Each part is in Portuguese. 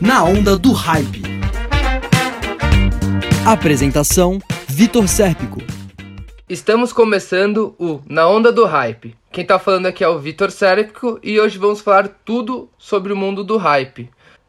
Na onda do hype. Apresentação: Vitor Sérpico. Estamos começando o Na Onda do Hype. Quem tá falando aqui é o Vitor Sérpico e hoje vamos falar tudo sobre o mundo do hype.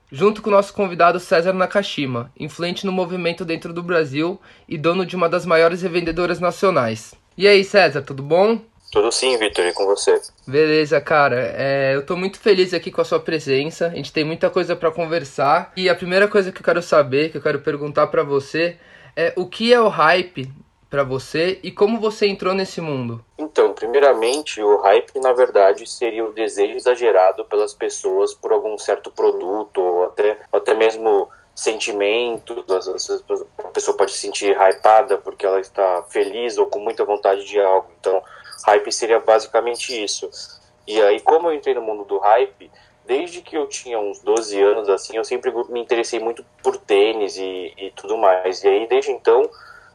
Junto com o nosso convidado César Nakashima, influente no movimento dentro do Brasil e dono de uma das maiores revendedoras nacionais. E aí, César, tudo bom? Tudo sim, Vitor, e com você? Beleza, cara. É, eu tô muito feliz aqui com a sua presença. A gente tem muita coisa para conversar. E a primeira coisa que eu quero saber, que eu quero perguntar para você, é o que é o hype para você e como você entrou nesse mundo? Então, primeiramente, o hype, na verdade, seria o desejo exagerado pelas pessoas por algum certo produto ou até, ou até mesmo sentimento. A pessoa pode se sentir hypada porque ela está feliz ou com muita vontade de algo. Então, Hype seria basicamente isso. E aí, como eu entrei no mundo do hype, desde que eu tinha uns 12 anos, assim, eu sempre me interessei muito por tênis e, e tudo mais. E aí, desde então,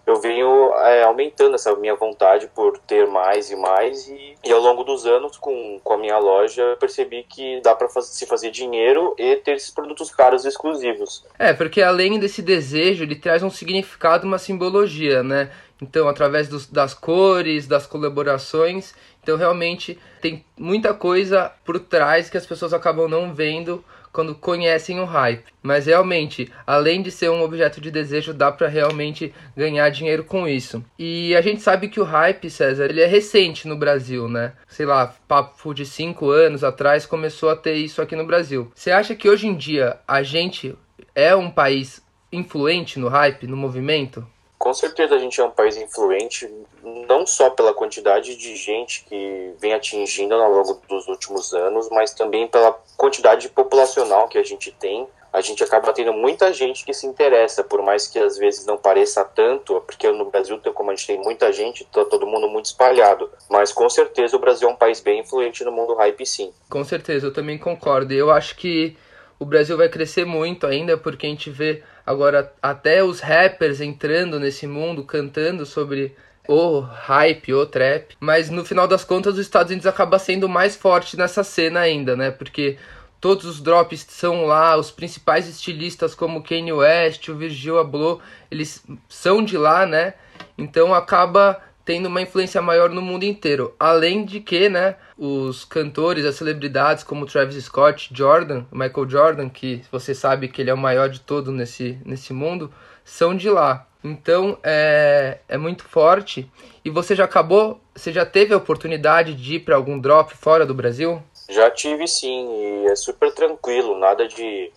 eu venho é, aumentando essa minha vontade por ter mais e mais e, e, ao longo dos anos com, com a minha loja eu percebi que dá para faz, se fazer dinheiro e ter esses produtos caros e exclusivos. É, porque além desse desejo, ele traz um significado, uma simbologia, né? Então, através dos, das cores, das colaborações. Então, realmente, tem muita coisa por trás que as pessoas acabam não vendo quando conhecem o hype. Mas realmente, além de ser um objeto de desejo, dá para realmente ganhar dinheiro com isso. E a gente sabe que o hype, César, ele é recente no Brasil, né? Sei lá, papo de 5 anos atrás começou a ter isso aqui no Brasil. Você acha que hoje em dia a gente é um país influente no hype, no movimento? Com certeza a gente é um país influente, não só pela quantidade de gente que vem atingindo ao longo dos últimos anos, mas também pela quantidade populacional que a gente tem. A gente acaba tendo muita gente que se interessa, por mais que às vezes não pareça tanto, porque no Brasil, como a gente tem muita gente, tá todo mundo muito espalhado. Mas com certeza o Brasil é um país bem influente no mundo hype, sim. Com certeza, eu também concordo. Eu acho que o Brasil vai crescer muito ainda, porque a gente vê agora até os rappers entrando nesse mundo, cantando sobre o hype, o trap. Mas no final das contas, os Estados Unidos acaba sendo mais forte nessa cena ainda, né? Porque todos os drops são lá, os principais estilistas como Kanye West, o Virgil Abloh, eles são de lá, né? Então acaba tendo uma influência maior no mundo inteiro. Além de que, né, os cantores, as celebridades como Travis Scott, Jordan, Michael Jordan, que você sabe que ele é o maior de todo nesse, nesse mundo, são de lá. Então é, é muito forte. E você já acabou, você já teve a oportunidade de ir para algum drop fora do Brasil? Já tive sim, e é super tranquilo, nada de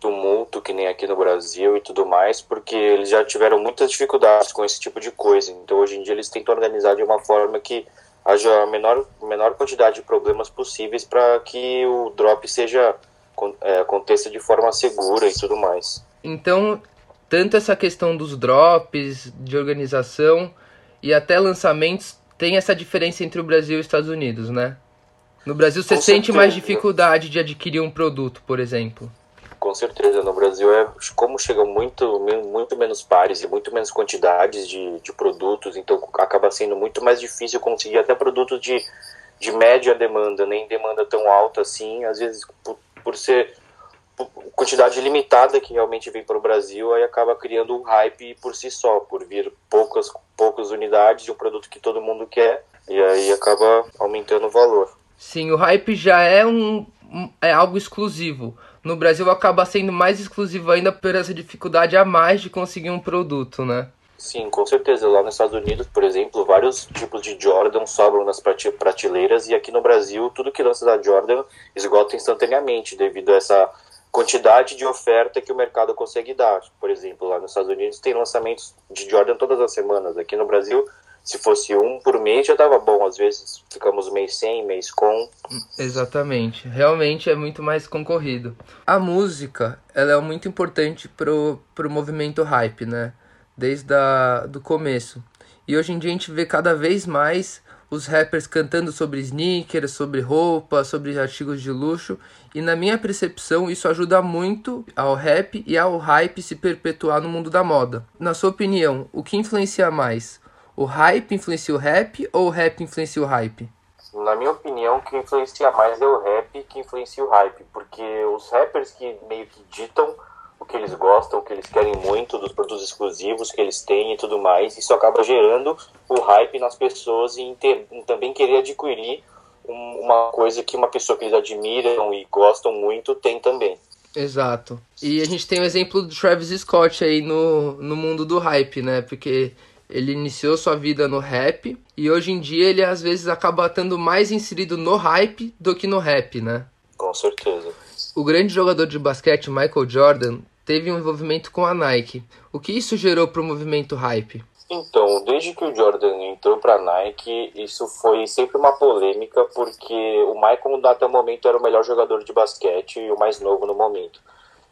tumulto que nem aqui no Brasil e tudo mais, porque eles já tiveram muitas dificuldades com esse tipo de coisa. Então hoje em dia eles tentam organizar de uma forma que haja a menor, menor quantidade de problemas possíveis para que o drop seja é, aconteça de forma segura e tudo mais. Então, tanto essa questão dos drops, de organização e até lançamentos, tem essa diferença entre o Brasil e os Estados Unidos, né? No Brasil você Com sente certeza. mais dificuldade de adquirir um produto, por exemplo com certeza. No Brasil, é como chegam muito, muito menos pares e muito menos quantidades de, de produtos, então acaba sendo muito mais difícil conseguir até produtos de, de média demanda, nem demanda tão alta assim, às vezes por, por ser quantidade limitada que realmente vem para o Brasil, aí acaba criando um hype por si só, por vir poucas, poucas unidades de um produto que todo mundo quer, e aí acaba aumentando o valor. Sim, o hype já é um é algo exclusivo no Brasil acaba sendo mais exclusivo ainda por essa dificuldade a mais de conseguir um produto, né? Sim, com certeza. Lá nos Estados Unidos, por exemplo, vários tipos de Jordan sobram nas prateleiras e aqui no Brasil, tudo que lança da Jordan esgota instantaneamente devido a essa quantidade de oferta que o mercado consegue dar. Por exemplo, lá nos Estados Unidos tem lançamentos de Jordan todas as semanas. Aqui no Brasil se fosse um por mês já tava bom. Às vezes ficamos mês sem, mês com. Exatamente. Realmente é muito mais concorrido. A música, ela é muito importante pro, pro movimento hype, né? Desde a, do começo. E hoje em dia a gente vê cada vez mais os rappers cantando sobre sneakers, sobre roupa, sobre artigos de luxo. E na minha percepção, isso ajuda muito ao rap e ao hype se perpetuar no mundo da moda. Na sua opinião, o que influencia mais? O hype influencia o rap ou o rap influencia o hype? Na minha opinião, que influencia mais é o rap que influencia o hype, porque os rappers que meio que ditam o que eles gostam, o que eles querem muito, dos produtos exclusivos que eles têm e tudo mais, isso acaba gerando o hype nas pessoas e ter, também querer adquirir um, uma coisa que uma pessoa que eles admiram e gostam muito tem também. Exato. E a gente tem o exemplo do Travis Scott aí no, no mundo do hype, né? Porque ele iniciou sua vida no rap e hoje em dia ele às vezes acaba estando mais inserido no hype do que no rap, né? Com certeza. O grande jogador de basquete Michael Jordan teve um envolvimento com a Nike. O que isso gerou para o movimento hype? Então, desde que o Jordan entrou para a Nike, isso foi sempre uma polêmica, porque o Michael até o momento era o melhor jogador de basquete e o mais novo no momento.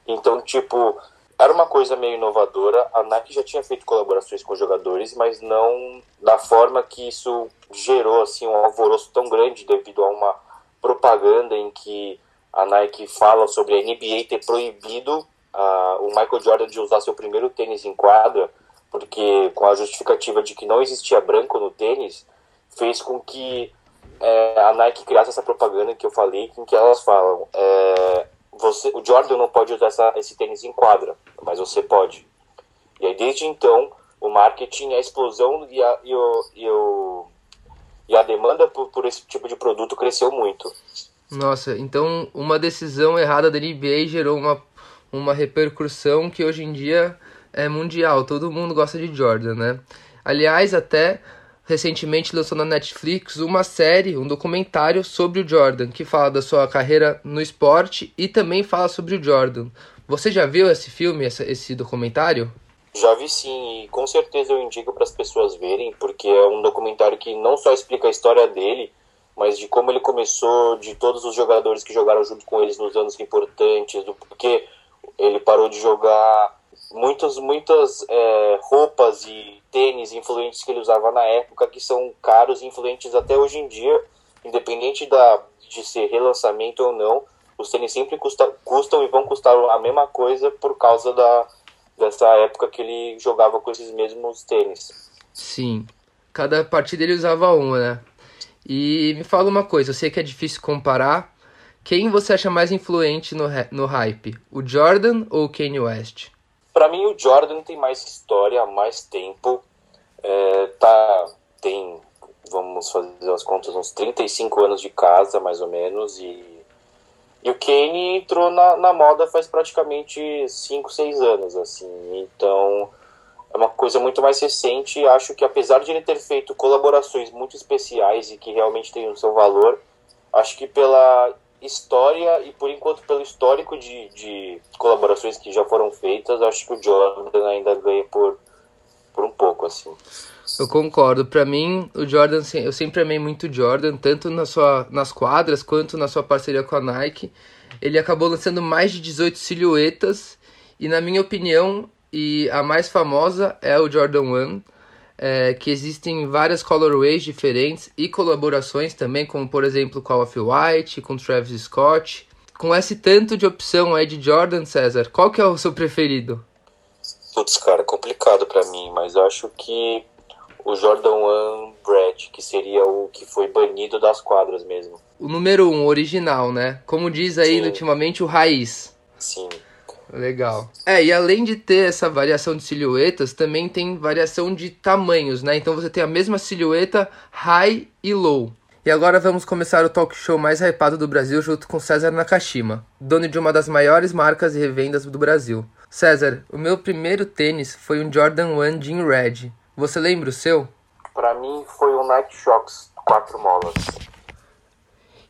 Então, tipo, era uma coisa meio inovadora. A Nike já tinha feito colaborações com jogadores, mas não da forma que isso gerou assim um alvoroço tão grande devido a uma propaganda em que a Nike fala sobre a NBA ter proibido uh, o Michael Jordan de usar seu primeiro tênis em quadra porque com a justificativa de que não existia branco no tênis, fez com que é, a Nike criasse essa propaganda que eu falei, em que elas falam, é, você, o Jordan não pode usar essa, esse tênis em quadra, mas você pode. E aí desde então o marketing, a explosão e a, e o, e o, e a demanda por, por esse tipo de produto cresceu muito. Nossa, então uma decisão errada da NBA gerou uma, uma repercussão que hoje em dia é mundial, todo mundo gosta de Jordan, né? Aliás, até recentemente lançou na Netflix uma série, um documentário sobre o Jordan, que fala da sua carreira no esporte e também fala sobre o Jordan. Você já viu esse filme, esse documentário? Já vi sim, e com certeza eu indico para as pessoas verem, porque é um documentário que não só explica a história dele, mas de como ele começou, de todos os jogadores que jogaram junto com eles nos anos importantes, do porquê ele parou de jogar muitas, muitas é, roupas e tênis influentes que ele usava na época que são caros e influentes até hoje em dia, independente da, de ser relançamento ou não, os tênis sempre custa, custam e vão custar a mesma coisa por causa da, dessa época que ele jogava com esses mesmos tênis. Sim, cada partida ele usava uma, né? E me fala uma coisa, eu sei que é difícil comparar, quem você acha mais influente no, no hype, o Jordan ou o Kanye West? Para mim, o Jordan tem mais história, mais tempo. É, tá, tem, vamos fazer as contas, uns 35 anos de casa, mais ou menos. E, e o Kane entrou na, na moda faz praticamente 5, 6 anos. assim Então, é uma coisa muito mais recente. Acho que, apesar de ele ter feito colaborações muito especiais e que realmente tem o seu valor, acho que pela história e por enquanto pelo histórico de, de colaborações que já foram feitas, acho que o Jordan ainda ganha por, por um pouco assim. Eu concordo. Para mim, o Jordan, eu sempre amei muito o Jordan, tanto na sua, nas quadras quanto na sua parceria com a Nike. Ele acabou lançando mais de 18 silhuetas e, na minha opinião, e a mais famosa é o Jordan 1 é, que existem várias colorways diferentes e colaborações também, como por exemplo com a Off-White, com Travis Scott. Com esse tanto de opção aí de Jordan, César, qual que é o seu preferido? Putz, cara, complicado para mim, mas eu acho que o Jordan 1 Brad, que seria o que foi banido das quadras mesmo. O número 1, um, original, né? Como diz aí Sim. ultimamente o raiz. Sim. Legal. É, e além de ter essa variação de silhuetas, também tem variação de tamanhos, né? Então você tem a mesma silhueta high e low. E agora vamos começar o talk show mais hypado do Brasil junto com César Nakashima, dono de uma das maiores marcas e revendas do Brasil. César, o meu primeiro tênis foi um Jordan 1 Jean Red. Você lembra o seu? Para mim foi um Nike Shox 4 molas.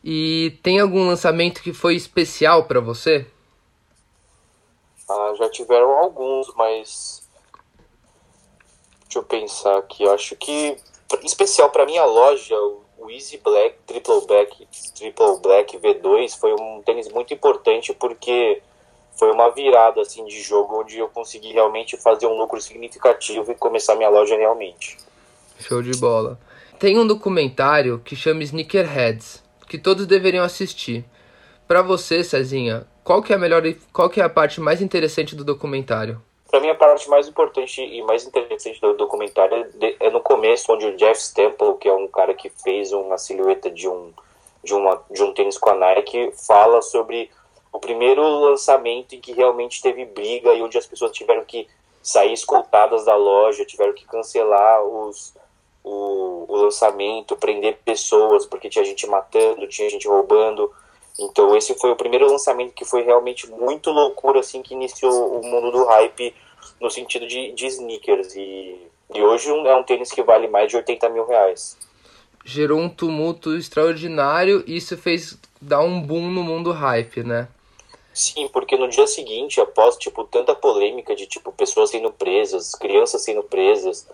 E tem algum lançamento que foi especial para você? Ah, já tiveram alguns, mas. Deixa eu pensar aqui. Eu acho que, em especial para minha loja, o Easy Black Triple Black, Triple Black V2 foi um tênis muito importante porque foi uma virada assim de jogo onde eu consegui realmente fazer um lucro significativo e começar minha loja realmente. Show de bola. Tem um documentário que chama Sneakerheads, que todos deveriam assistir. Para você, Cezinha, qual que é a melhor, qual que é a parte mais interessante do documentário? Para mim, a parte mais importante e mais interessante do documentário é no começo, onde o Jeff Stemple, que é um cara que fez uma silhueta de um, de uma, de um tênis com a Nike, fala sobre o primeiro lançamento em que realmente teve briga e onde as pessoas tiveram que sair escoltadas da loja, tiveram que cancelar os, o, o lançamento, prender pessoas, porque tinha gente matando, tinha gente roubando. Então esse foi o primeiro lançamento que foi realmente muito loucura, assim, que iniciou o mundo do hype no sentido de, de sneakers. E, e hoje é um tênis que vale mais de 80 mil reais. Gerou um tumulto extraordinário e isso fez dar um boom no mundo hype, né? Sim, porque no dia seguinte, após tipo tanta polêmica de tipo pessoas sendo presas, crianças sendo presas,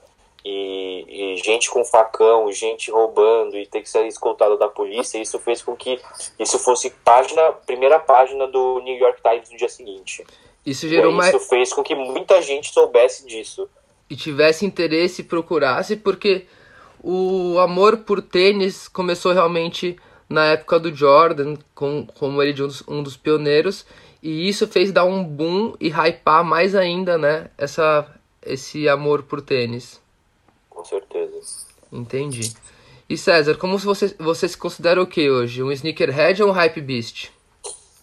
e, e, gente com facão, gente roubando e ter que ser escoltado da polícia, isso fez com que isso fosse página, primeira página do New York Times no dia seguinte. Isso gerou mais. Isso fez com que muita gente soubesse disso. E tivesse interesse e procurasse, porque o amor por tênis começou realmente na época do Jordan, com, como ele de um dos, um dos pioneiros, e isso fez dar um boom e hypar mais ainda, né, essa, esse amor por tênis certeza. Entendi. E César, como você, você se considera o que hoje? Um sneakerhead ou um hype beast?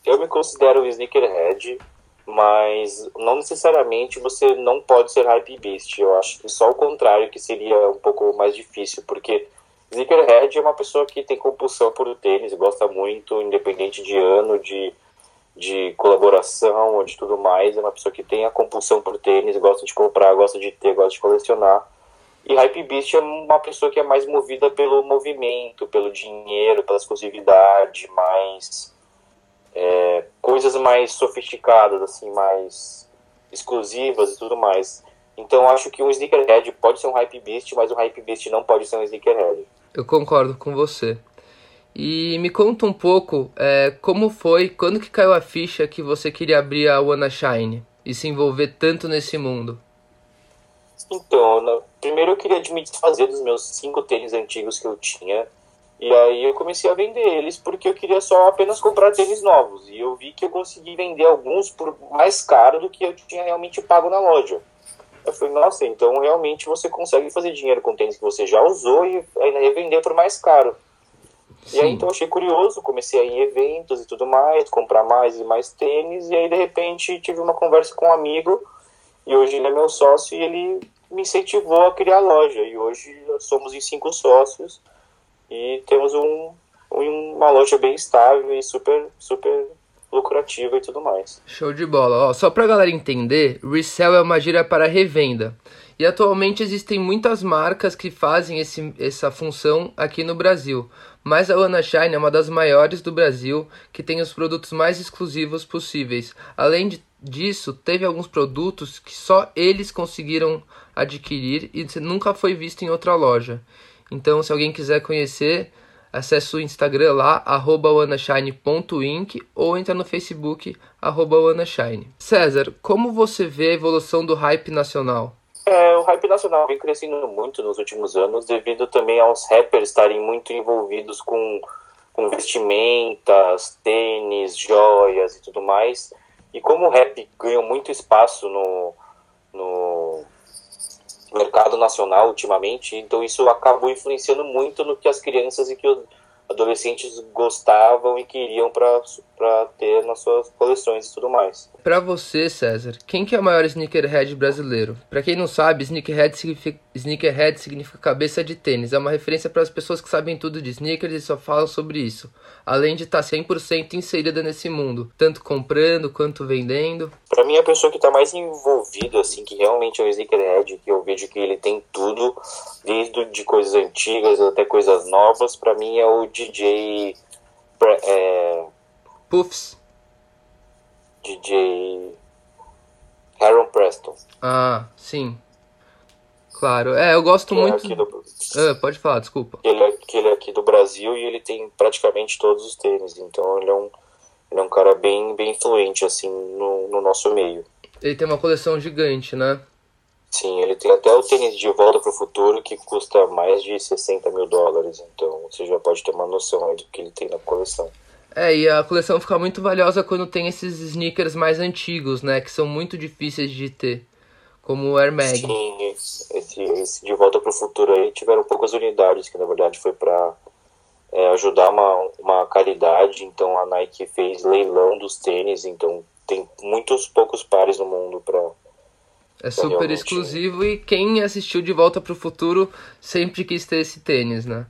Eu me considero um sneakerhead, mas não necessariamente você não pode ser hype beast. Eu acho que só o contrário que seria um pouco mais difícil, porque sneakerhead é uma pessoa que tem compulsão por tênis, gosta muito, independente de ano, de, de colaboração ou de tudo mais. É uma pessoa que tem a compulsão por tênis, gosta de comprar, gosta de ter, gosta de colecionar. E Hypebeast é uma pessoa que é mais movida pelo movimento, pelo dinheiro, pela exclusividade, mais é, coisas mais sofisticadas, assim, mais exclusivas e tudo mais. Então acho que um sneakerhead pode ser um Hypebeast, mas um Hypebeast não pode ser um sneakerhead. Eu concordo com você. E me conta um pouco é, como foi, quando que caiu a ficha que você queria abrir a Wanna Shine e se envolver tanto nesse mundo? Então, primeiro eu queria me desfazer dos meus cinco tênis antigos que eu tinha. E aí eu comecei a vender eles porque eu queria só apenas comprar tênis novos. E eu vi que eu consegui vender alguns por mais caro do que eu tinha realmente pago na loja. Eu falei, nossa, então realmente você consegue fazer dinheiro com tênis que você já usou e ainda revender por mais caro. Sim. E aí então eu achei curioso, comecei a ir em eventos e tudo mais, comprar mais e mais tênis. E aí de repente tive uma conversa com um amigo e hoje ele é meu sócio e ele me incentivou a criar a loja. E hoje somos em cinco sócios e temos um, uma loja bem estável e super, super lucrativa e tudo mais. Show de bola. Ó, só pra galera entender, resell é uma gíria para revenda. E atualmente existem muitas marcas que fazem esse, essa função aqui no Brasil. Mas a Ana Shine é uma das maiores do Brasil, que tem os produtos mais exclusivos possíveis. Além de disso, teve alguns produtos que só eles conseguiram adquirir e nunca foi visto em outra loja. Então, se alguém quiser conhecer, acesse o Instagram lá, arroba ou entra no Facebook, arroba César, como você vê a evolução do hype nacional? É, o hype nacional vem crescendo muito nos últimos anos, devido também aos rappers estarem muito envolvidos com, com vestimentas, tênis, joias e tudo mais. E como o rap ganhou muito espaço no, no mercado nacional ultimamente, então isso acabou influenciando muito no que as crianças e que os adolescentes gostavam e queriam para ter nas suas coleções e tudo mais. Para você, César, quem que é o maior sneakerhead brasileiro? Para quem não sabe, sneakerhead significa, sneakerhead significa cabeça de tênis. É uma referência para as pessoas que sabem tudo de sneakers e só falam sobre isso. Além de estar tá 100% inserida nesse mundo, tanto comprando quanto vendendo. Para mim, a pessoa que está mais envolvida, assim, que realmente é o sneakerhead, que eu vejo que ele tem tudo, desde de coisas antigas até coisas novas, para mim é o DJ... É... Puffs. DJ Aaron Preston. Ah, sim. Claro. É, eu gosto que é muito. É do... ah, pode falar, desculpa. Ele é, que ele é aqui do Brasil e ele tem praticamente todos os tênis. Então ele é um, ele é um cara bem, bem influente, assim, no, no nosso meio. Ele tem uma coleção gigante, né? Sim, ele tem até o tênis de volta para o futuro que custa mais de 60 mil dólares. Então você já pode ter uma noção aí do que ele tem na coleção. É, e a coleção fica muito valiosa quando tem esses sneakers mais antigos, né? Que são muito difíceis de ter. Como o Air Mag. Sim, esse, esse De Volta para o Futuro aí tiveram poucas unidades, que na verdade foi para é, ajudar uma, uma caridade, então a Nike fez leilão dos tênis, então tem muitos poucos pares no mundo para é super realmente... exclusivo e quem assistiu De Volta para o Futuro sempre quis ter esse tênis, né?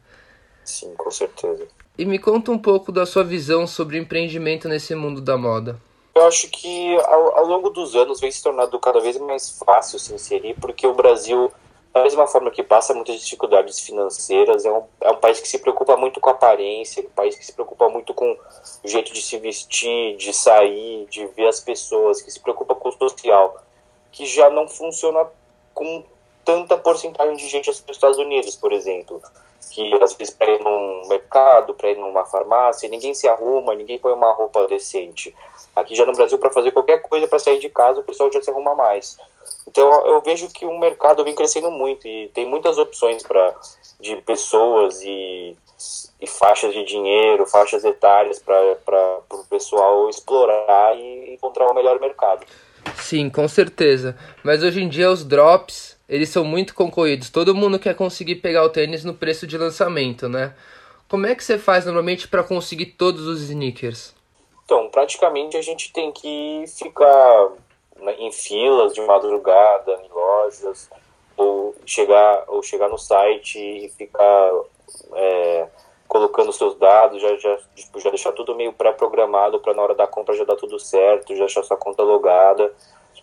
Sim, com certeza. E me conta um pouco da sua visão sobre empreendimento nesse mundo da moda. Eu acho que ao, ao longo dos anos vem se tornando cada vez mais fácil se inserir, porque o Brasil da mesma forma que passa muitas dificuldades financeiras, é um, é um país que se preocupa muito com a aparência, um país que se preocupa muito com o jeito de se vestir, de sair, de ver as pessoas, que se preocupa com o social, que já não funciona com tanta porcentagem de gente assim nos Estados Unidos, por exemplo. Que às vezes para ir num mercado, para ir numa farmácia, ninguém se arruma, ninguém põe uma roupa decente. Aqui já no Brasil, para fazer qualquer coisa, para sair de casa, o pessoal já se arruma mais. Então eu vejo que o mercado vem crescendo muito e tem muitas opções para de pessoas e, e faixas de dinheiro, faixas etárias para o pessoal explorar e encontrar o melhor mercado. Sim, com certeza. Mas hoje em dia os drops, eles são muito concorridos. Todo mundo quer conseguir pegar o tênis no preço de lançamento, né? Como é que você faz normalmente para conseguir todos os sneakers? Então, praticamente a gente tem que ficar né, em filas de madrugada, em lojas, ou chegar, ou chegar no site e ficar é, colocando seus dados, já, já, tipo, já deixar tudo meio pré-programado para na hora da compra já dar tudo certo, já deixar sua conta logada.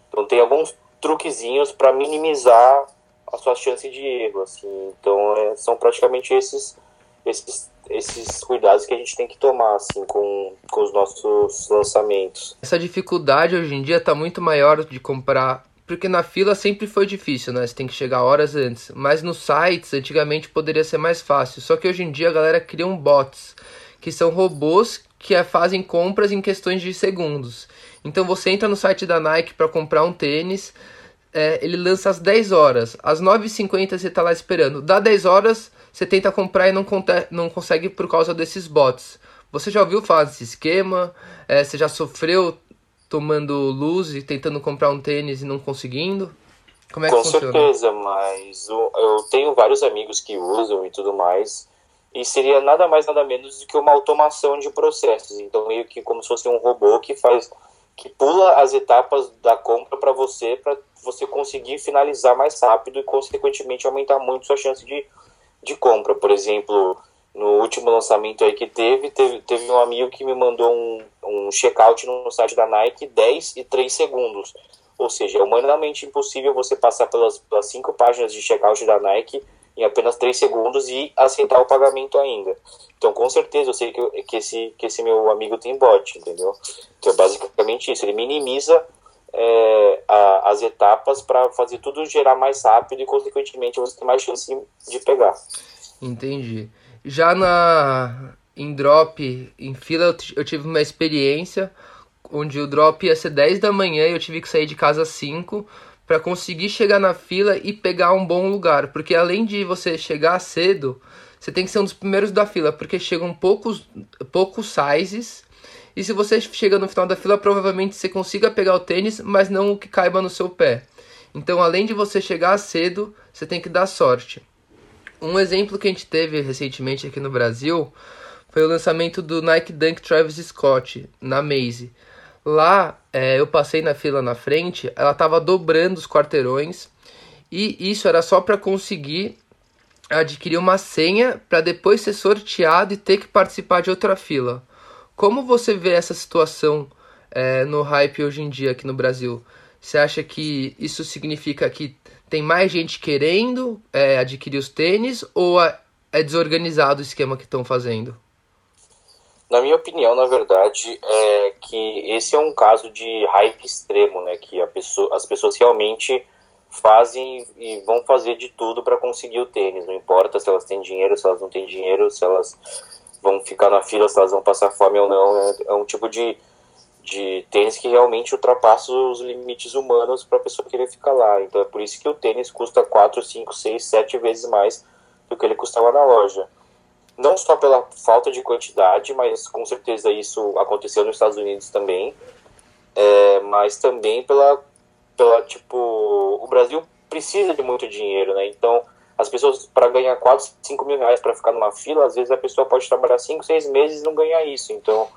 Então tem alguns truquezinhos para minimizar a sua chance de erro, assim. Então é, são praticamente esses esses esses cuidados que a gente tem que tomar assim com, com os nossos lançamentos. Essa dificuldade hoje em dia está muito maior de comprar, porque na fila sempre foi difícil, né? Você tem que chegar horas antes. Mas nos sites, antigamente poderia ser mais fácil. Só que hoje em dia a galera cria um bots, que são robôs que fazem compras em questões de segundos. Então você entra no site da Nike para comprar um tênis, é, ele lança às 10 horas. Às 9h50 você está lá esperando. Dá 10 horas, você tenta comprar e não, não consegue por causa desses bots. Você já ouviu falar desse esquema? É, você já sofreu tomando luz e tentando comprar um tênis e não conseguindo? Como é que Com funciona? certeza, mas eu tenho vários amigos que usam e tudo mais. E seria nada mais nada menos do que uma automação de processos. Então, meio que como se fosse um robô que faz que pula as etapas da compra para você, para você conseguir finalizar mais rápido e, consequentemente, aumentar muito sua chance de de compra. Por exemplo, no último lançamento aí que teve, teve, teve um amigo que me mandou um, um checkout no site da Nike 10 e 3 segundos. Ou seja, é humanamente impossível você passar pelas, pelas cinco páginas de checkout da Nike em apenas 3 segundos e aceitar o pagamento ainda. Então, com certeza, eu sei que, que, esse, que esse meu amigo tem bot, entendeu? Então, é basicamente isso. Ele minimiza é, a, as etapas para fazer tudo gerar mais rápido e, consequentemente, você tem mais chance de pegar. Entendi. Já na em drop, em fila, eu tive uma experiência onde o drop ia ser 10 da manhã e eu tive que sair de casa às 5 para conseguir chegar na fila e pegar um bom lugar. Porque além de você chegar cedo, você tem que ser um dos primeiros da fila, porque chegam poucos, poucos sizes e se você chega no final da fila, provavelmente você consiga pegar o tênis, mas não o que caiba no seu pé. Então, além de você chegar cedo, você tem que dar sorte. Um exemplo que a gente teve recentemente aqui no Brasil foi o lançamento do Nike Dunk Travis Scott na Maze. Lá é, eu passei na fila na frente, ela estava dobrando os quarteirões e isso era só para conseguir adquirir uma senha para depois ser sorteado e ter que participar de outra fila. Como você vê essa situação é, no hype hoje em dia aqui no Brasil? Você acha que isso significa que tem mais gente querendo é, adquirir os tênis ou é, é desorganizado o esquema que estão fazendo? Na minha opinião, na verdade, é que esse é um caso de hype extremo, né? Que pessoa, as pessoas realmente fazem e vão fazer de tudo para conseguir o tênis. Não importa se elas têm dinheiro, se elas não têm dinheiro, se elas vão ficar na fila, se elas vão passar fome ou não. É, é um tipo de, de tênis que realmente ultrapassa os limites humanos para a pessoa querer ficar lá. Então é por isso que o tênis custa 4, 5, 6, 7 vezes mais do que ele custava na loja. Não só pela falta de quantidade, mas com certeza isso aconteceu nos Estados Unidos também, é, mas também pela pela, tipo, o Brasil precisa de muito dinheiro, né? Então, as pessoas, para ganhar 4, 5 mil reais para ficar numa fila, às vezes a pessoa pode trabalhar 5, 6 meses e não ganhar isso. Então,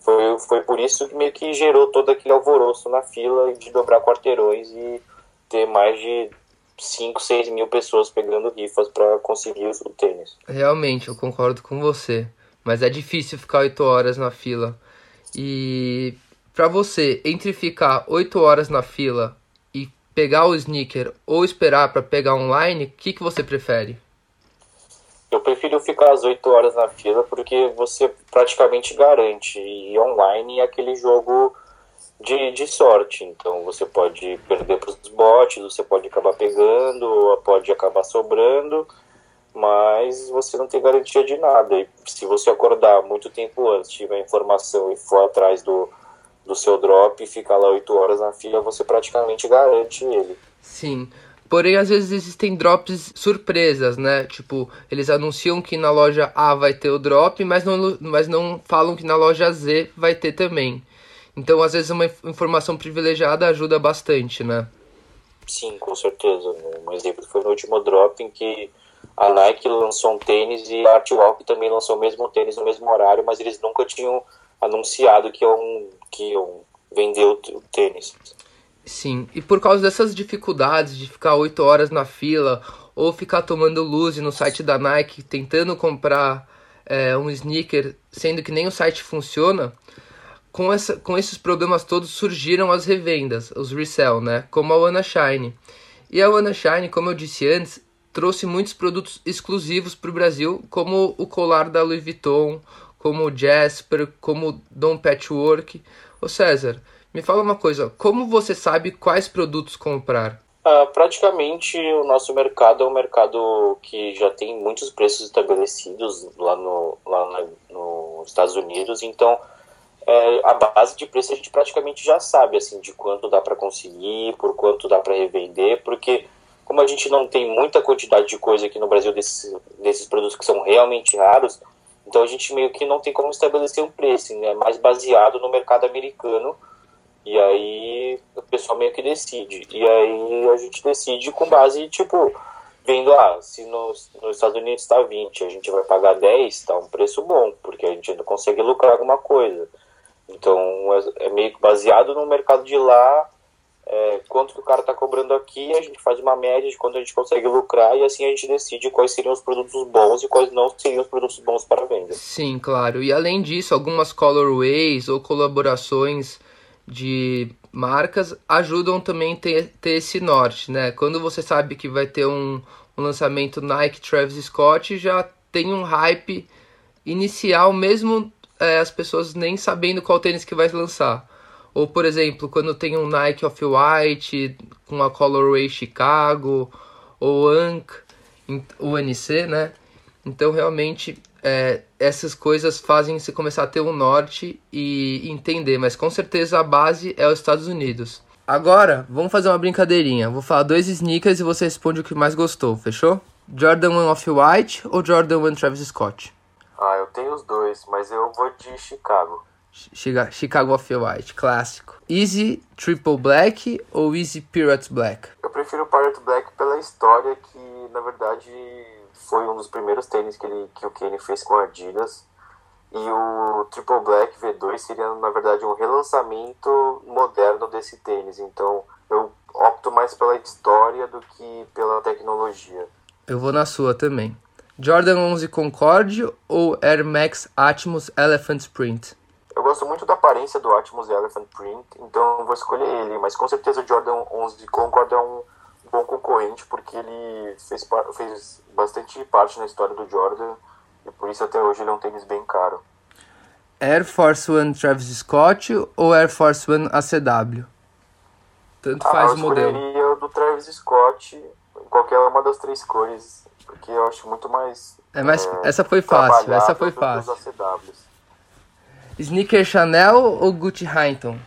foi, foi por isso que meio que gerou todo aquele alvoroço na fila de dobrar quarteirões e ter mais de 5, 6 mil pessoas pegando rifas para conseguir o tênis. Realmente, eu concordo com você. Mas é difícil ficar 8 horas na fila. E para você, entre ficar 8 horas na fila e pegar o sneaker ou esperar para pegar online, o que, que você prefere? Eu prefiro ficar as 8 horas na fila porque você praticamente garante. E online é aquele jogo de, de sorte. Então você pode perder para os bots, você pode acabar pegando, pode acabar sobrando, mas você não tem garantia de nada. E se você acordar muito tempo antes, tiver informação e for atrás do, do seu drop e ficar lá 8 horas na fila, você praticamente garante ele. Sim. Porém, às vezes existem drops surpresas, né? Tipo, eles anunciam que na loja A vai ter o drop, mas não, mas não falam que na loja Z vai ter também. Então, às vezes, uma informação privilegiada ajuda bastante, né? Sim, com certeza. Um exemplo foi no último drop em que a Nike lançou um tênis e a Artwalk também lançou o mesmo tênis no mesmo horário, mas eles nunca tinham anunciado que iam, que iam vender o tênis. Sim, e por causa dessas dificuldades de ficar 8 horas na fila ou ficar tomando luz no site da Nike tentando comprar é, um sneaker, sendo que nem o site funciona, com, essa, com esses problemas todos surgiram as revendas, os resell, né? Como a Wanna Shine. E a Wanna Shine, como eu disse antes, trouxe muitos produtos exclusivos para o Brasil, como o colar da Louis Vuitton, como o Jasper, como o Dom Patchwork. Ô César, me fala uma coisa, como você sabe quais produtos comprar? Uh, praticamente o nosso mercado é um mercado que já tem muitos preços estabelecidos lá, no, lá nos Estados Unidos, então é, a base de preço a gente praticamente já sabe, assim, de quanto dá para conseguir, por quanto dá para revender, porque como a gente não tem muita quantidade de coisa aqui no Brasil desses, desses produtos que são realmente raros, então a gente meio que não tem como estabelecer um preço, né? é mais baseado no mercado americano, e aí o pessoal meio que decide. E aí a gente decide com base, tipo, vendo, ah, se nos, nos Estados Unidos está 20, a gente vai pagar 10, está um preço bom, porque a gente ainda consegue lucrar alguma coisa. Então é, é meio baseado no mercado de lá, é, quanto que o cara está cobrando aqui, a gente faz uma média de quanto a gente consegue lucrar e assim a gente decide quais seriam os produtos bons e quais não seriam os produtos bons para venda. Sim, claro. E além disso, algumas colorways ou colaborações de marcas ajudam também a ter, ter esse norte, né? Quando você sabe que vai ter um, um lançamento Nike Travis Scott, já tem um hype inicial mesmo é, as pessoas nem sabendo qual tênis que vai lançar. Ou, por exemplo, quando tem um Nike Off-White com a Colorway Chicago, ou Ank, UNC, né? Então, realmente, é, essas coisas fazem você começar a ter um norte e entender. Mas, com certeza, a base é os Estados Unidos. Agora, vamos fazer uma brincadeirinha. Vou falar dois sneakers e você responde o que mais gostou, fechou? Jordan 1 Off-White ou Jordan 1 Travis Scott? Ah, eu tenho os dois, mas eu vou de Chicago. Chicago Off-White, clássico. Easy Triple Black ou Easy Pirate Black? Eu prefiro o Pirate Black pela história que, na verdade, foi um dos primeiros tênis que, ele, que o Kenny fez com a Adidas. E o Triple Black V2 seria, na verdade, um relançamento moderno desse tênis. Então, eu opto mais pela história do que pela tecnologia. Eu vou na sua também. Jordan 11 Concorde ou Air Max Atmos Elephant Print? Eu gosto muito da aparência do Atmos Elephant Print, então vou escolher ele, mas com certeza o Jordan 11 Concorde é um bom concorrente porque ele fez, fez bastante parte na história do Jordan e por isso até hoje ele é um tênis bem caro. Air Force One Travis Scott ou Air Force One ACW? Tanto ah, faz o modelo. Eu escolheria o do Travis Scott, qualquer uma das três cores porque eu acho muito mais. É mais é, essa foi fácil, essa foi fácil. Sneaker Chanel ou Gucci Hinton?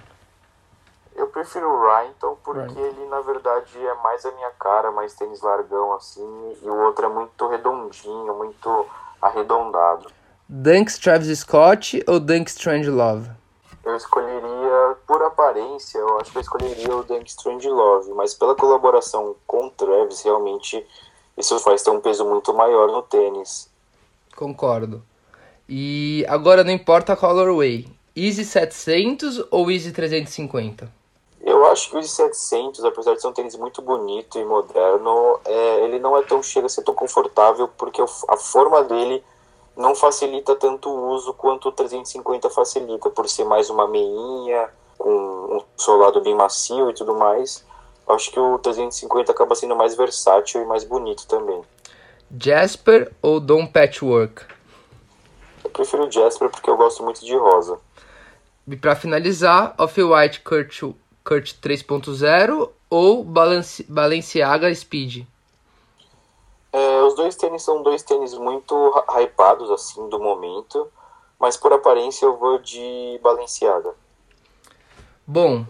Eu prefiro o Rhinton porque right. ele na verdade é mais a minha cara, mais tênis largão assim, e o outro é muito redondinho, muito arredondado. Dunks Travis Scott ou Dunks Strange Love? Eu escolheria, por aparência, eu acho que eu escolheria o Dunk Strange Love, mas pela colaboração com o Travis, realmente isso faz ter um peso muito maior no tênis. Concordo. E agora não importa a colorway, Easy 700 ou Easy 350? Eu acho que o Easy 700, apesar de ser um tênis muito bonito e moderno, é, ele não é tão chega a ser tão confortável porque a forma dele não facilita tanto o uso quanto o 350 facilita, por ser mais uma meinha, com um solado bem macio e tudo mais. Acho que o 350 acaba sendo mais versátil e mais bonito também. Jasper ou Dom Patchwork? Eu prefiro o Jasper porque eu gosto muito de rosa. E para finalizar, Off-White Kurt, Kurt 3.0 ou Balenciaga Speed? É, os dois tênis são dois tênis muito hypados assim do momento, mas por aparência eu vou de Balenciaga. Bom,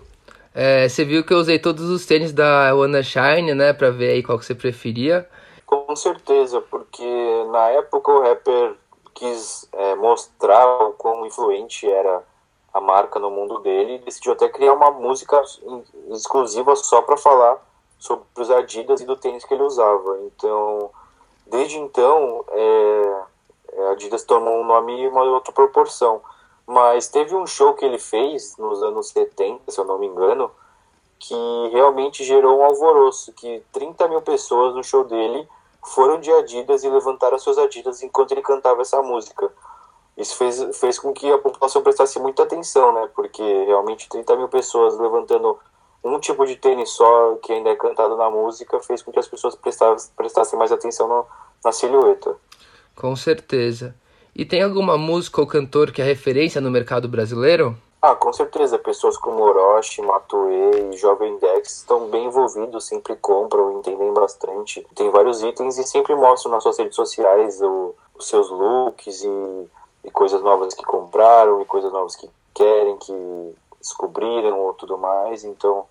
é, você viu que eu usei todos os tênis da Wanna Shine, né, pra ver aí qual que você preferia. Com certeza, porque na época o rapper quis é, mostrar o quão influente era a marca no mundo dele e decidiu até criar uma música exclusiva só para falar sobre os Adidas e do tênis que ele usava. Então, desde então, é, a é, Adidas tomou um nome e uma outra proporção. Mas teve um show que ele fez nos anos 70, se eu não me engano, que realmente gerou um alvoroço, que 30 mil pessoas no show dele foram de Adidas e levantaram suas Adidas enquanto ele cantava essa música. Isso fez, fez com que a população prestasse muita atenção, né? Porque realmente 30 mil pessoas levantando um tipo de tênis só que ainda é cantado na música fez com que as pessoas prestassem, mais atenção no, na silhueta. Com certeza. E tem alguma música ou cantor que é referência no mercado brasileiro? Ah, com certeza. Pessoas como Orochi, Matue e Jovem Dex estão bem envolvidos, sempre compram, entendem bastante. Tem vários itens e sempre mostram nas suas redes sociais o, os seus looks e, e coisas novas que compraram e coisas novas que querem, que descobriram ou tudo mais, então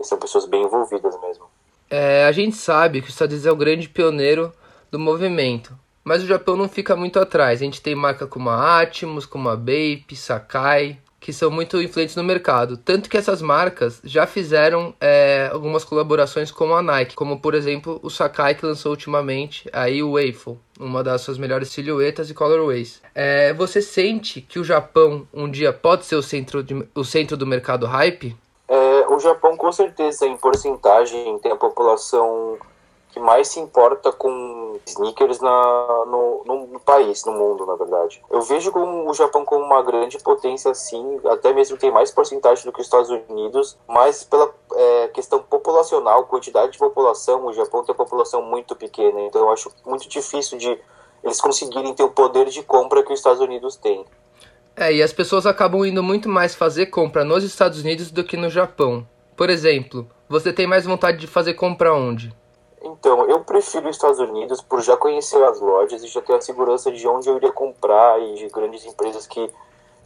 são pessoas bem envolvidas mesmo. É, a gente sabe que os Estados Unidos é o grande pioneiro do movimento, mas o Japão não fica muito atrás. A gente tem marca como a Atmos, como a Bape, Sakai, que são muito influentes no mercado. Tanto que essas marcas já fizeram é, algumas colaborações com a Nike, como por exemplo o Sakai que lançou ultimamente aí o Waffle, uma das suas melhores silhuetas e colorways. É, você sente que o Japão um dia pode ser o centro, de, o centro do mercado hype? É, o Japão com certeza em porcentagem tem a população que mais se importa com sneakers na, no, no, país, no mundo, na verdade. Eu vejo como o Japão como uma grande potência, sim, até mesmo tem mais porcentagem do que os Estados Unidos, mas pela é, questão populacional, quantidade de população, o Japão tem uma população muito pequena, então eu acho muito difícil de eles conseguirem ter o poder de compra que os Estados Unidos têm. É, e as pessoas acabam indo muito mais fazer compra nos Estados Unidos do que no Japão. Por exemplo, você tem mais vontade de fazer compra onde? Então, eu prefiro os Estados Unidos por já conhecer as lojas e já ter a segurança de onde eu iria comprar e de grandes empresas que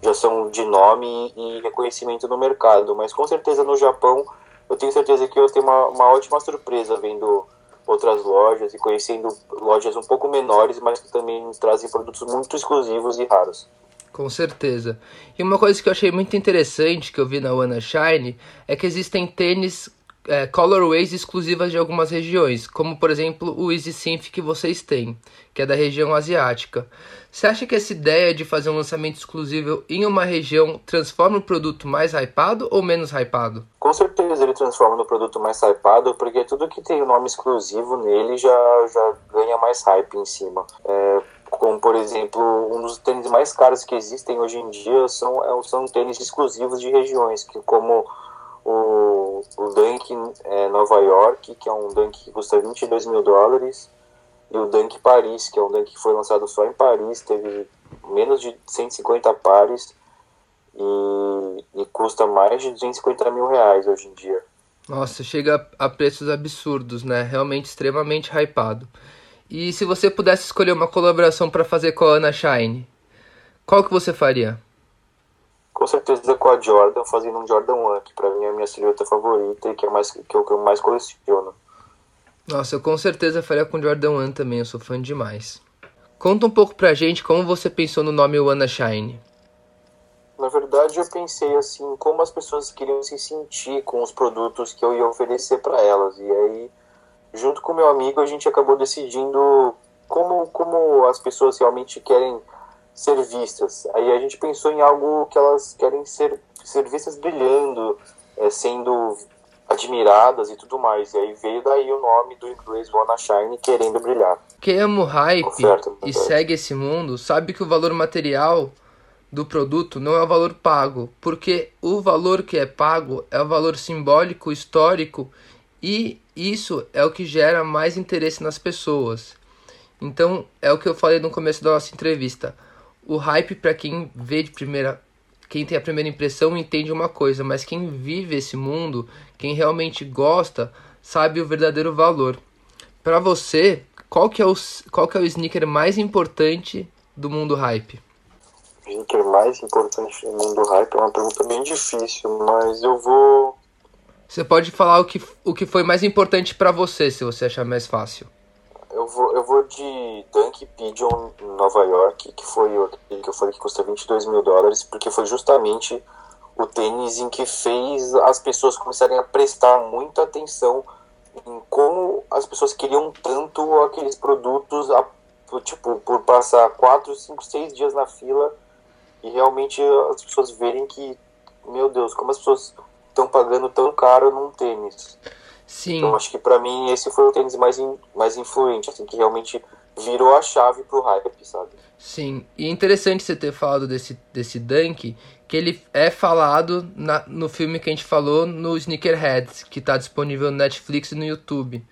já são de nome e reconhecimento no mercado. Mas com certeza no Japão, eu tenho certeza que eu tenho uma, uma ótima surpresa vendo outras lojas e conhecendo lojas um pouco menores, mas que também trazem produtos muito exclusivos e raros. Com certeza. E uma coisa que eu achei muito interessante que eu vi na Wanna Shine é que existem tênis é, colorways exclusivas de algumas regiões, como por exemplo o Easy Synth que vocês têm, que é da região asiática. Você acha que essa ideia de fazer um lançamento exclusivo em uma região transforma o produto mais hypado ou menos hypado? Com certeza ele transforma no produto mais hypado, porque tudo que tem o um nome exclusivo nele já, já ganha mais hype em cima. É, como por exemplo, um dos tênis mais caros que existem hoje em dia são, é, são tênis exclusivos de regiões, que como o, o Dunk é, Nova York, que é um Dunk que custa 22 mil dólares, e o Dunk Paris, que é um Dunk que foi lançado só em Paris, teve menos de 150 pares e, e custa mais de 250 mil reais hoje em dia. Nossa, chega a preços absurdos, né? Realmente extremamente hypado. E se você pudesse escolher uma colaboração para fazer com a Ana Shine, qual que você faria? Com certeza com a Jordan, fazendo um Jordan 1, que pra mim é a minha silhueta favorita e que é, mais, que é o que eu mais coleciono. Nossa, eu com certeza faria com Jordan 1 também, eu sou fã demais. Conta um pouco pra gente como você pensou no nome Wanna Shine. Na verdade, verdade, eu pensei assim, como as pessoas queriam se sentir com os produtos que eu ia oferecer para elas. E aí, junto com meu amigo, a gente acabou decidindo como, como as pessoas realmente querem ser vistas. Aí a gente pensou em algo que elas querem ser, ser vistas brilhando, é, sendo admiradas e tudo mais. E aí veio daí o nome do inglês Wanna Shine querendo brilhar. Quem ama o hype Oferta, e segue esse mundo sabe que o valor material do produto não é o valor pago, porque o valor que é pago é o valor simbólico, histórico e isso é o que gera mais interesse nas pessoas. Então, é o que eu falei no começo da nossa entrevista. O hype para quem vê de primeira quem tem a primeira impressão entende uma coisa, mas quem vive esse mundo, quem realmente gosta, sabe o verdadeiro valor. Para você, qual que é o qual que é o sneaker mais importante do mundo hype? O sneaker mais importante do mundo hype é uma pergunta bem difícil, mas eu vou Você pode falar o que o que foi mais importante para você, se você achar mais fácil. Eu vou, eu vou de Dunk Pigeon Nova York, que foi aquele que eu falei que custa 22 mil dólares, porque foi justamente o tênis em que fez as pessoas começarem a prestar muita atenção em como as pessoas queriam tanto aqueles produtos, a, tipo, por passar 4, 5, 6 dias na fila e realmente as pessoas verem que, meu Deus, como as pessoas estão pagando tão caro num tênis. Sim. Então acho que para mim esse foi o tênis mais, in, mais influente, assim, que realmente virou a chave pro hype, sabe? Sim, e é interessante você ter falado desse, desse Dunk, que ele é falado na, no filme que a gente falou no Sneakerheads, que está disponível no Netflix e no YouTube.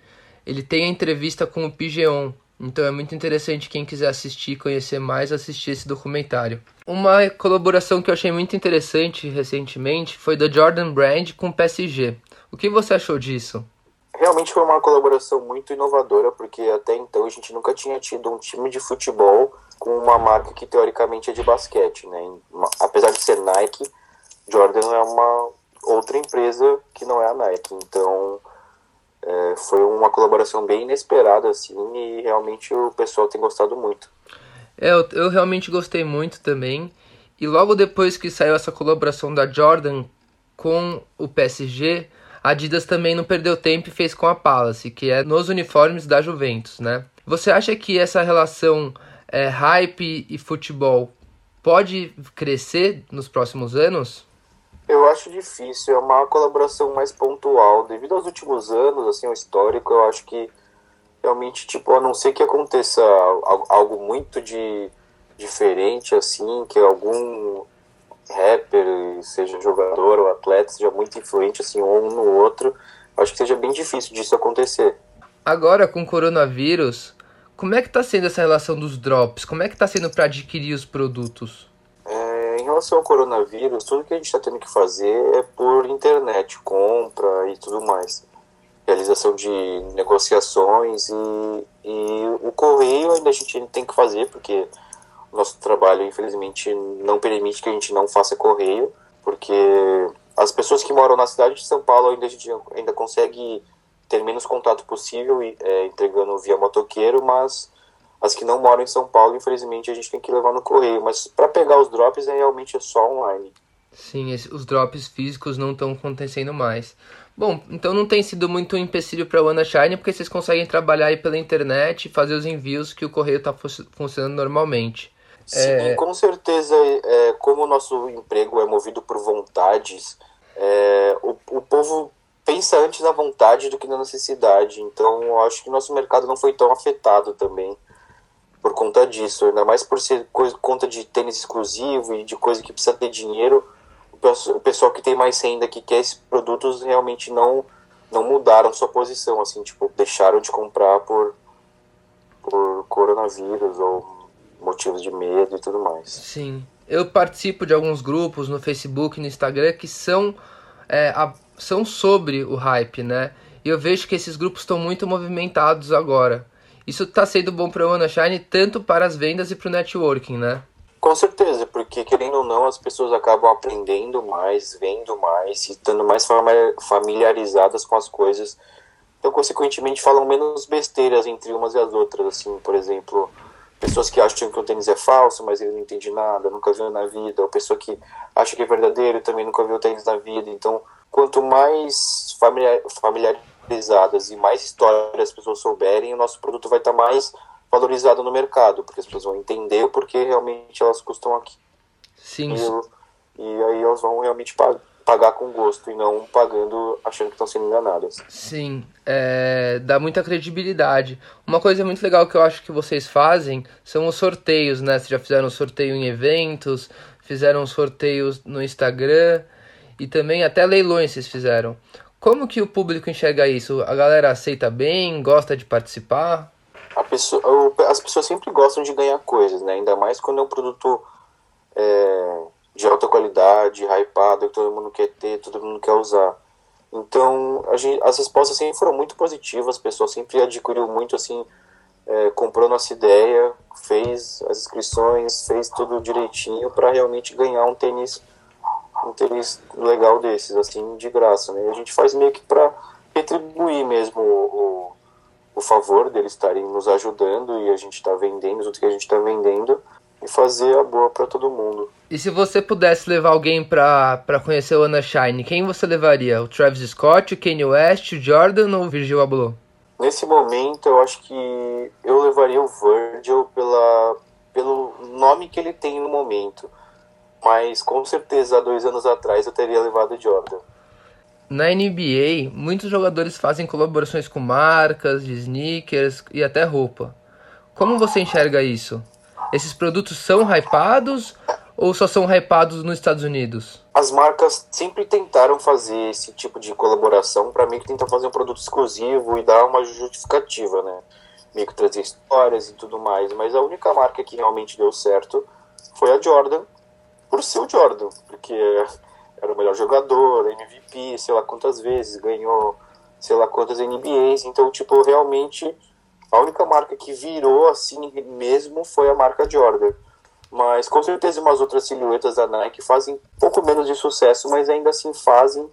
Ele tem a entrevista com o Pigeon, então é muito interessante quem quiser assistir, conhecer mais, assistir esse documentário. Uma colaboração que eu achei muito interessante recentemente foi da Jordan Brand com o PSG. O que você achou disso? Realmente foi uma colaboração muito inovadora, porque até então a gente nunca tinha tido um time de futebol com uma marca que teoricamente é de basquete, né? Apesar de ser Nike, Jordan é uma outra empresa que não é a Nike, então é, foi uma colaboração bem inesperada assim e realmente o pessoal tem gostado muito. É, eu, eu realmente gostei muito também. E logo depois que saiu essa colaboração da Jordan com o PSG, a Adidas também não perdeu tempo e fez com a Palace, que é nos uniformes da Juventus, né? Você acha que essa relação é, hype e futebol pode crescer nos próximos anos? Eu acho difícil, é uma colaboração mais pontual. Devido aos últimos anos, assim, o histórico, eu acho que realmente, tipo, a não ser que aconteça algo muito de diferente, assim, que algum rapper, seja jogador ou atleta, seja muito influente assim um no outro, acho que seja bem difícil disso acontecer. Agora com o coronavírus, como é que está sendo essa relação dos drops? Como é que está sendo para adquirir os produtos? É, em relação ao coronavírus, tudo que a gente está tendo que fazer é por internet, compra e tudo mais. Realização de negociações e, e o correio ainda a gente tem que fazer, porque nosso trabalho, infelizmente, não permite que a gente não faça correio, porque as pessoas que moram na cidade de São Paulo ainda a gente ainda consegue ter menos contato possível é, entregando via motoqueiro, mas as que não moram em São Paulo, infelizmente, a gente tem que levar no correio. Mas para pegar os drops é realmente só online. Sim, os drops físicos não estão acontecendo mais. Bom, então não tem sido muito um empecilho para o Ana Shine, porque vocês conseguem trabalhar aí pela internet e fazer os envios que o correio está funcionando normalmente. Sim, é... com certeza, é, como o nosso emprego é movido por vontades, é, o, o povo pensa antes na vontade do que na necessidade. Então, eu acho que o nosso mercado não foi tão afetado também por conta disso. Ainda mais por ser coisa, conta de tênis exclusivo e de coisa que precisa ter dinheiro. O pessoal que tem mais renda, que quer esses produtos, realmente não, não mudaram sua posição. Assim, tipo, deixaram de comprar por, por coronavírus ou motivos de medo e tudo mais. Sim. Eu participo de alguns grupos no Facebook e no Instagram que são, é, a, são sobre o hype, né? E eu vejo que esses grupos estão muito movimentados agora. Isso está sendo bom para o Ana Shine tanto para as vendas e para o networking, né? Com certeza, porque querendo ou não, as pessoas acabam aprendendo mais, vendo mais, e estando mais familiarizadas com as coisas. Então, consequentemente, falam menos besteiras entre umas e as outras. Assim, por exemplo, pessoas que acham que o tênis é falso, mas ele não entende nada, nunca viu na vida, ou pessoa que acha que é verdadeiro e também nunca viu o tênis na vida. Então, quanto mais familiar, familiarizadas e mais histórias as pessoas souberem, o nosso produto vai estar mais valorizado no mercado, porque as pessoas vão entender o porquê realmente elas custam aqui. Sim. E, e aí elas vão realmente pagar pagar com gosto e não pagando achando que estão sendo enganadas. Sim, é, dá muita credibilidade. Uma coisa muito legal que eu acho que vocês fazem são os sorteios, né? Vocês já fizeram sorteio em eventos, fizeram sorteios no Instagram e também até leilões vocês fizeram. Como que o público enxerga isso? A galera aceita bem, gosta de participar? Pessoa, as pessoas sempre gostam de ganhar coisas, né? Ainda mais quando é um produto é, de alta qualidade, hypado, que todo mundo quer ter, todo mundo quer usar. Então, gente, as respostas sempre foram muito positivas, as pessoas sempre adquiriu muito, assim, é, comprou nossa ideia, fez as inscrições, fez tudo direitinho para realmente ganhar um tênis, um tênis legal desses, assim, de graça, né? A gente faz meio que para retribuir mesmo o, o, o favor deles estarem nos ajudando e a gente está vendendo tudo que a gente está vendendo e fazer a boa para todo mundo. E se você pudesse levar alguém pra, conhecer o Ana Shine, quem você levaria? O Travis Scott, o Kanye West, o Jordan ou o Virgil Abloh? Nesse momento, eu acho que eu levaria o Virgil pela, pelo nome que ele tem no momento. Mas com certeza, há dois anos atrás, eu teria levado o Jordan. Na NBA, muitos jogadores fazem colaborações com marcas de sneakers e até roupa. Como você enxerga isso? Esses produtos são hypados ou só são hypados nos Estados Unidos? As marcas sempre tentaram fazer esse tipo de colaboração para meio que tentar fazer um produto exclusivo e dar uma justificativa, né? Meio que trazer histórias e tudo mais. Mas a única marca que realmente deu certo foi a Jordan, por ser o Jordan, porque era o melhor jogador, MVP, sei lá quantas vezes, ganhou sei lá quantas NBAs. Então, tipo, realmente a única marca que virou assim mesmo foi a marca Jordan. Mas com certeza umas outras silhuetas da Nike fazem pouco menos de sucesso, mas ainda assim fazem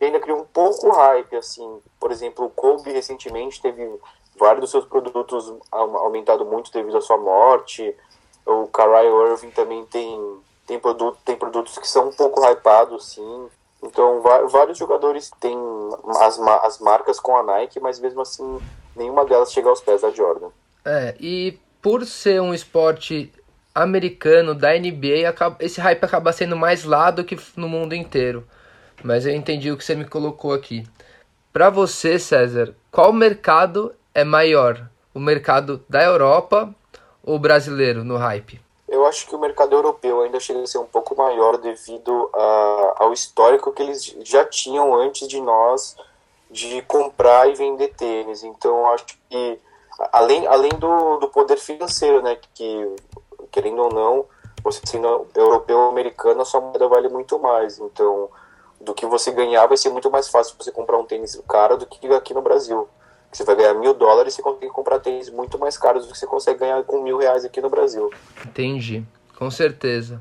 e ainda criam um pouco hype, assim. Por exemplo, o Kobe recentemente teve vários dos seus produtos aumentado muito devido à sua morte. O Kyrie Irving também tem tem, produto, tem produtos que são um pouco hypados, sim. Então, vários jogadores têm as, as marcas com a Nike, mas mesmo assim nenhuma delas chega aos pés da Jordan. É, e por ser um esporte americano da NBA, esse hype acaba sendo mais lá do que no mundo inteiro. Mas eu entendi o que você me colocou aqui. Para você, César, qual mercado é maior? O mercado da Europa ou brasileiro no hype? Eu acho que o mercado europeu ainda chega a ser um pouco maior devido a, ao histórico que eles já tinham antes de nós de comprar e vender tênis. Então, acho que além, além do, do poder financeiro, né, que querendo ou não, você sendo europeu ou americano, a sua moeda vale muito mais. Então, do que você ganhar, vai ser muito mais fácil você comprar um tênis caro do que aqui no Brasil. Você vai ganhar mil dólares e você consegue comprar tênis muito mais caros do que você consegue ganhar com mil reais aqui no Brasil. Entendi, com certeza.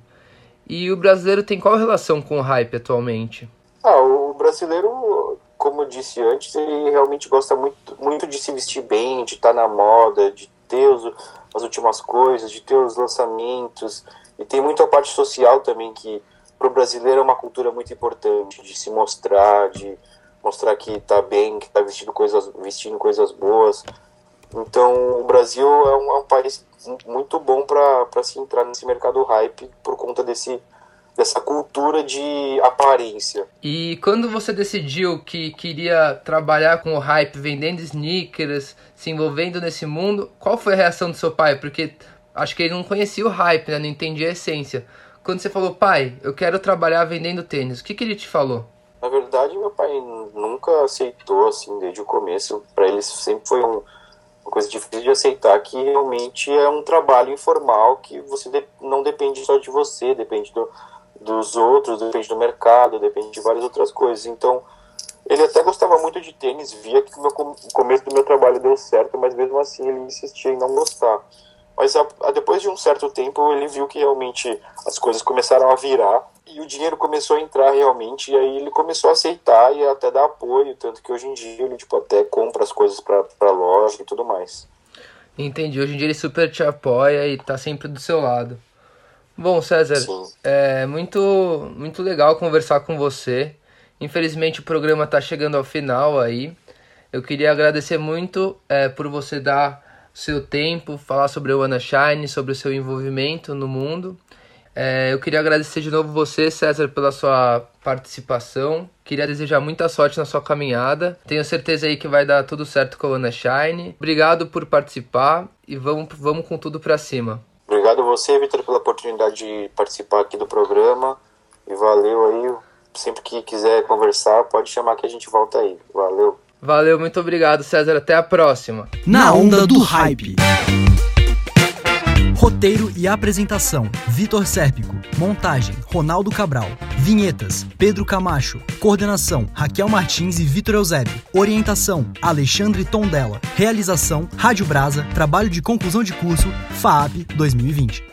E o brasileiro tem qual relação com o hype atualmente? Ah, o brasileiro como eu disse antes, ele realmente gosta muito, muito de se vestir bem, de estar na moda, de ter os, as últimas coisas, de ter os lançamentos. E tem muito a parte social também, que para o brasileiro é uma cultura muito importante, de se mostrar, de mostrar que está bem, que está vestindo coisas, vestindo coisas boas. Então, o Brasil é um, é um país muito bom para se entrar nesse mercado hype por conta desse dessa cultura de aparência. E quando você decidiu que queria trabalhar com o hype, vendendo sneakers, se envolvendo nesse mundo, qual foi a reação do seu pai? Porque acho que ele não conhecia o hype, né? não entendia a essência. Quando você falou, pai, eu quero trabalhar vendendo tênis, o que, que ele te falou? Na verdade, meu pai nunca aceitou, assim, desde o começo. Para ele sempre foi um, uma coisa difícil de aceitar que realmente é um trabalho informal que você de, não depende só de você, depende do, dos outros, depende do mercado, depende de várias outras coisas. Então, ele até gostava muito de tênis, via que o começo do meu trabalho deu certo, mas mesmo assim ele insistia em não gostar. Mas a, a, depois de um certo tempo ele viu que realmente as coisas começaram a virar e o dinheiro começou a entrar realmente e aí ele começou a aceitar e até dar apoio, tanto que hoje em dia ele tipo até compra as coisas para loja e tudo mais. Entendi. Hoje em dia ele super te apoia e tá sempre do seu lado. Bom, César, Sim. é muito, muito legal conversar com você. Infelizmente o programa tá chegando ao final aí. Eu queria agradecer muito é, por você dar seu tempo, falar sobre o Ana Shine, sobre o seu envolvimento no mundo. É, eu queria agradecer de novo você, César, pela sua participação. Queria desejar muita sorte na sua caminhada. Tenho certeza aí que vai dar tudo certo com a Ana Shine. Obrigado por participar e vamos, vamos com tudo pra cima. Obrigado a você, Vitor, pela oportunidade de participar aqui do programa. E valeu aí. Sempre que quiser conversar, pode chamar que a gente volta aí. Valeu. Valeu, muito obrigado, César. Até a próxima. Na onda do hype. Roteiro e apresentação: Vitor Sérpico. Montagem: Ronaldo Cabral. Vinhetas: Pedro Camacho. Coordenação: Raquel Martins e Vitor Eusébio. Orientação: Alexandre Tondela. Realização: Rádio Brasa. Trabalho de conclusão de curso FAAP 2020.